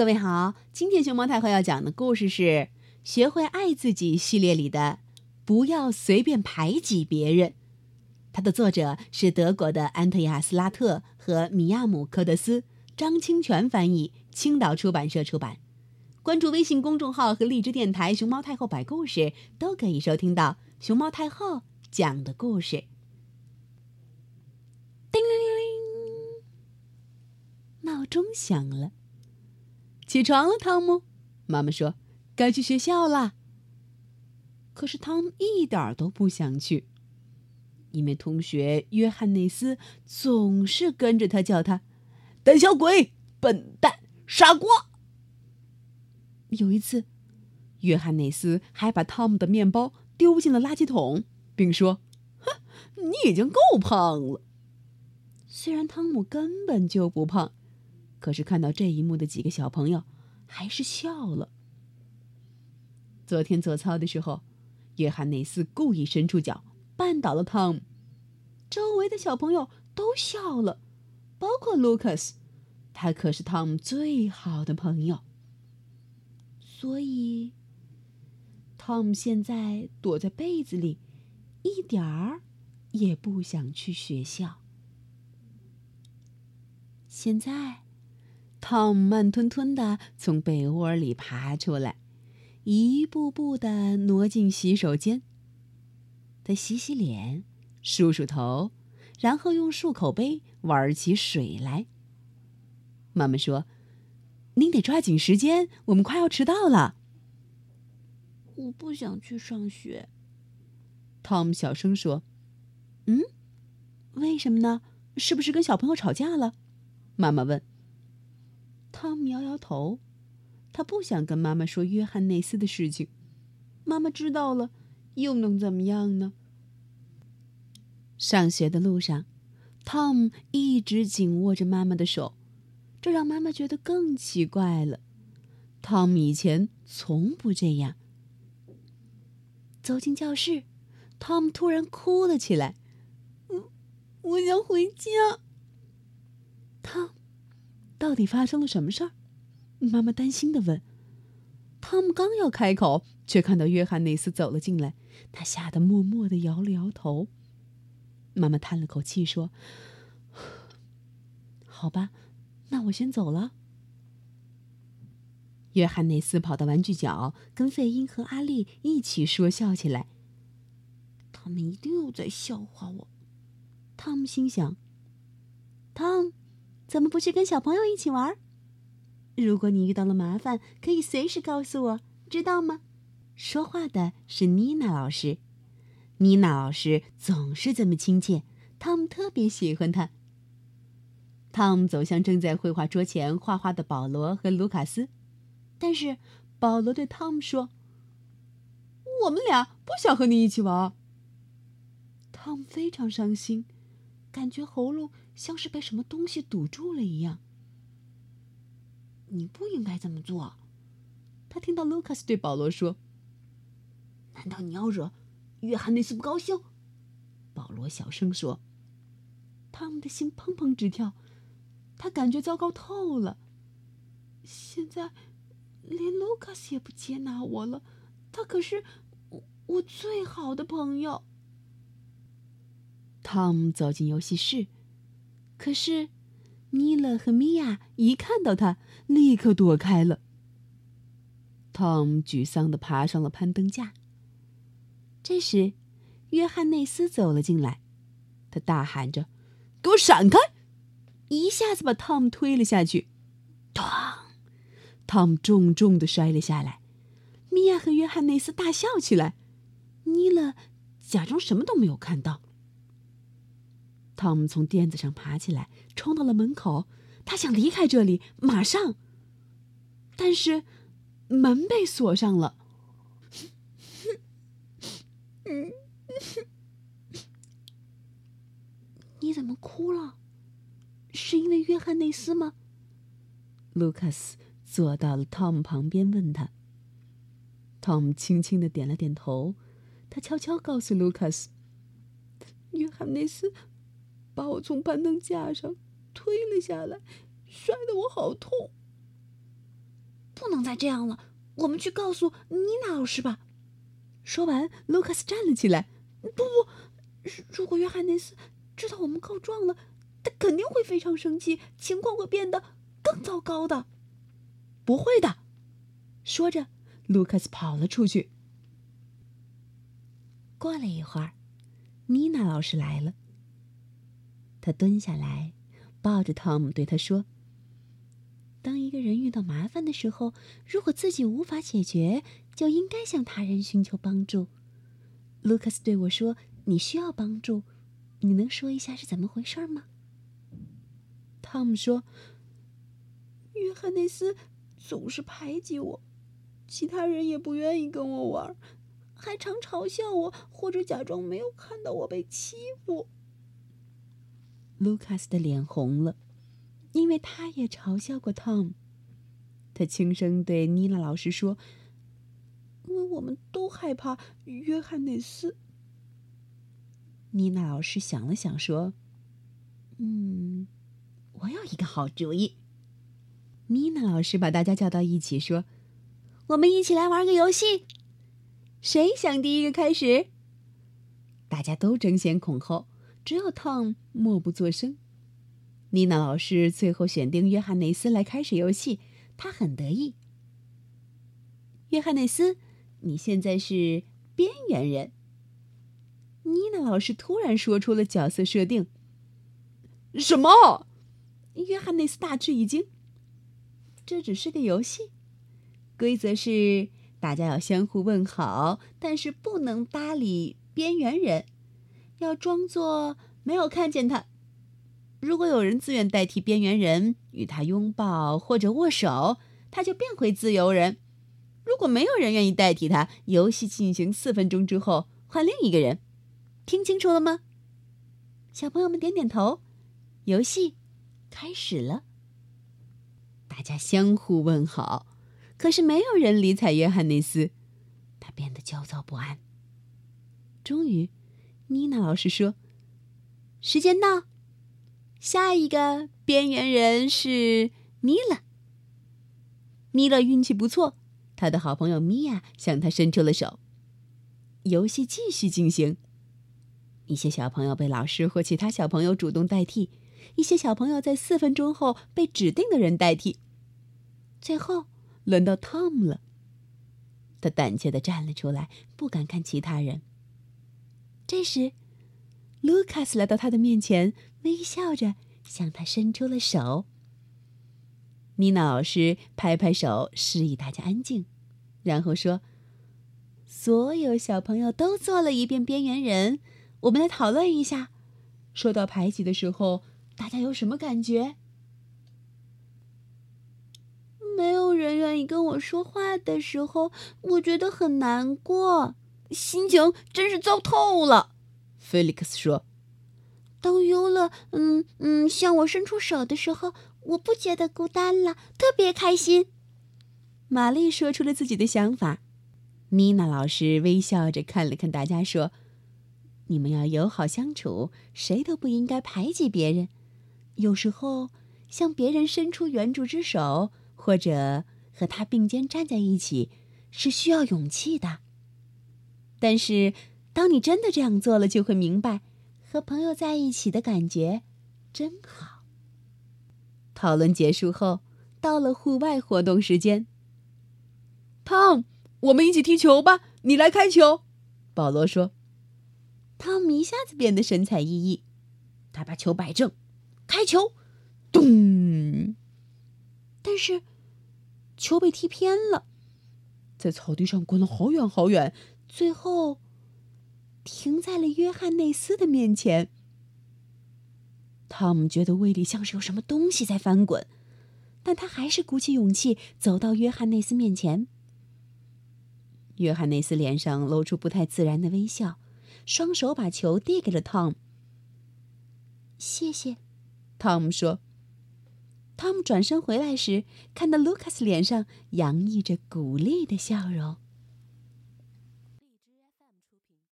各位好，今天熊猫太后要讲的故事是《学会爱自己》系列里的“不要随便排挤别人”。它的作者是德国的安特亚斯拉特和米亚姆科德斯，张清泉翻译，青岛出版社出版。关注微信公众号和荔枝电台“熊猫太后摆故事”，都可以收听到熊猫太后讲的故事。叮铃铃铃，闹钟响了。起床了，汤姆。妈妈说：“该去学校了。”可是汤姆一点都不想去，因为同学约翰内斯总是跟着他叫他“胆小鬼”“笨蛋”“傻瓜”。有一次，约翰内斯还把汤姆的面包丢进了垃圾桶，并说：“哼，你已经够胖了。”虽然汤姆根本就不胖。可是看到这一幕的几个小朋友，还是笑了。昨天做操的时候，约翰内斯故意伸出脚绊倒了汤姆，周围的小朋友都笑了，包括卢卡斯，他可是汤姆最好的朋友。所以，汤姆现在躲在被子里，一点儿也不想去学校。现在。汤姆慢吞吞地从被窝里爬出来，一步步地挪进洗手间。他洗洗脸，梳梳头，然后用漱口杯玩起水来。妈妈说：“您得抓紧时间，我们快要迟到了。”我不想去上学。汤姆小声说：“嗯，为什么呢？是不是跟小朋友吵架了？”妈妈问。汤姆摇摇头，他不想跟妈妈说约翰内斯的事情。妈妈知道了，又能怎么样呢？上学的路上，汤姆一直紧握着妈妈的手，这让妈妈觉得更奇怪了。汤姆以前从不这样。走进教室，汤姆突然哭了起来：“我，我想回家。”到底发生了什么事儿？妈妈担心的问。汤姆刚要开口，却看到约翰内斯走了进来，他吓得默默的摇了摇头。妈妈叹了口气说：“好吧，那我先走了。”约翰内斯跑到玩具角，跟费英和阿丽一起说笑起来。他们一定又在笑话我，汤姆心想。汤。怎么不去跟小朋友一起玩？如果你遇到了麻烦，可以随时告诉我，知道吗？说话的是妮娜老师，妮娜老师总是这么亲切，汤姆特别喜欢她。汤姆走向正在绘画桌前画画的保罗和卢卡斯，但是保罗对汤姆说：“我们俩不想和你一起玩。”汤姆非常伤心。感觉喉咙像是被什么东西堵住了一样。你不应该这么做，他听到卢卡斯对保罗说：“难道你要惹约翰内斯不高兴？”保罗小声说。汤姆的心砰砰直跳，他感觉糟糕透了。现在连卢卡斯也不接纳我了，他可是我我最好的朋友。汤姆走进游戏室，可是尼勒和米娅一看到他，立刻躲开了。汤姆沮丧的爬上了攀登架。这时，约翰内斯走了进来，他大喊着：“给我闪开！”一下子把汤姆推了下去，咚！汤姆重重的摔了下来。米娅和约翰内斯大笑起来，尼勒假装什么都没有看到。汤姆从垫子上爬起来，冲到了门口。他想离开这里，马上。但是，门被锁上了。你怎么哭了？是因为约翰内斯吗？卢卡斯坐到了汤姆旁边，问他。汤姆轻轻的点了点头。他悄悄告诉卢卡斯：“约翰内斯。”把我从攀登架上推了下来，摔得我好痛。不能再这样了，我们去告诉妮娜老师吧。说完，卢卡斯站了起来。不不，如果约翰内斯知道我们告状了，他肯定会非常生气，情况会变得更糟糕的。不会的，说着，卢卡斯跑了出去。过了一会儿，妮娜老师来了。他蹲下来，抱着汤姆，对他说：“当一个人遇到麻烦的时候，如果自己无法解决，就应该向他人寻求帮助。”卢卡斯对我说：“你需要帮助，你能说一下是怎么回事吗？”汤姆说：“约翰内斯总是排挤我，其他人也不愿意跟我玩。”还常嘲笑我，或者假装没有看到我被欺负。卢卡斯的脸红了，因为他也嘲笑过 Tom。他轻声对妮娜老师说：“因为我们都害怕约翰内斯。”妮娜老师想了想说：“嗯，我有一个好主意。”妮娜老师把大家叫到一起说：“我们一起来玩个游戏。”谁想第一个开始？大家都争先恐后，只有 Tom 默不作声。妮娜老师最后选定约翰内斯来开始游戏，他很得意。约翰内斯，你现在是边缘人。妮娜老师突然说出了角色设定。什么？约翰内斯大吃一惊。这只是个游戏，规则是。大家要相互问好，但是不能搭理边缘人，要装作没有看见他。如果有人自愿代替边缘人与他拥抱或者握手，他就变回自由人。如果没有人愿意代替他，游戏进行四分钟之后换另一个人。听清楚了吗？小朋友们点点头。游戏开始了，大家相互问好。可是没有人理睬约翰内斯，他变得焦躁不安。终于，妮娜老师说：“时间到，下一个边缘人是米勒。”米勒运气不错，他的好朋友米娅向他伸出了手。游戏继续进行，一些小朋友被老师或其他小朋友主动代替，一些小朋友在四分钟后被指定的人代替，最后。轮到 Tom 了，他胆怯的站了出来，不敢看其他人。这时，Lucas 来到他的面前，微笑着向他伸出了手。妮娜老师拍拍手，示意大家安静，然后说：“所有小朋友都做了一遍边缘人，我们来讨论一下，说到排挤的时候，大家有什么感觉？”没有人愿意跟我说话的时候，我觉得很难过，心情真是糟透了。菲利克斯说：“当尤勒嗯嗯向我伸出手的时候，我不觉得孤单了，特别开心。”玛丽说出了自己的想法。妮娜老师微笑着看了看大家，说：“你们要友好相处，谁都不应该排挤别人。有时候，向别人伸出援助之手。”或者和他并肩站在一起，是需要勇气的。但是，当你真的这样做了，就会明白，和朋友在一起的感觉真好。讨论结束后，到了户外活动时间。汤，我们一起踢球吧，你来开球。保罗说。汤姆一下子变得神采奕奕，他把球摆正，开球，咚。但是。球被踢偏了，在草地上滚了好远好远，最后停在了约翰内斯的面前。汤姆觉得胃里像是有什么东西在翻滚，但他还是鼓起勇气走到约翰内斯面前。约翰内斯脸上露出不太自然的微笑，双手把球递给了汤姆。谢谢，汤姆说。汤姆转身回来时，看到卢卡斯脸上洋溢着鼓励的笑容。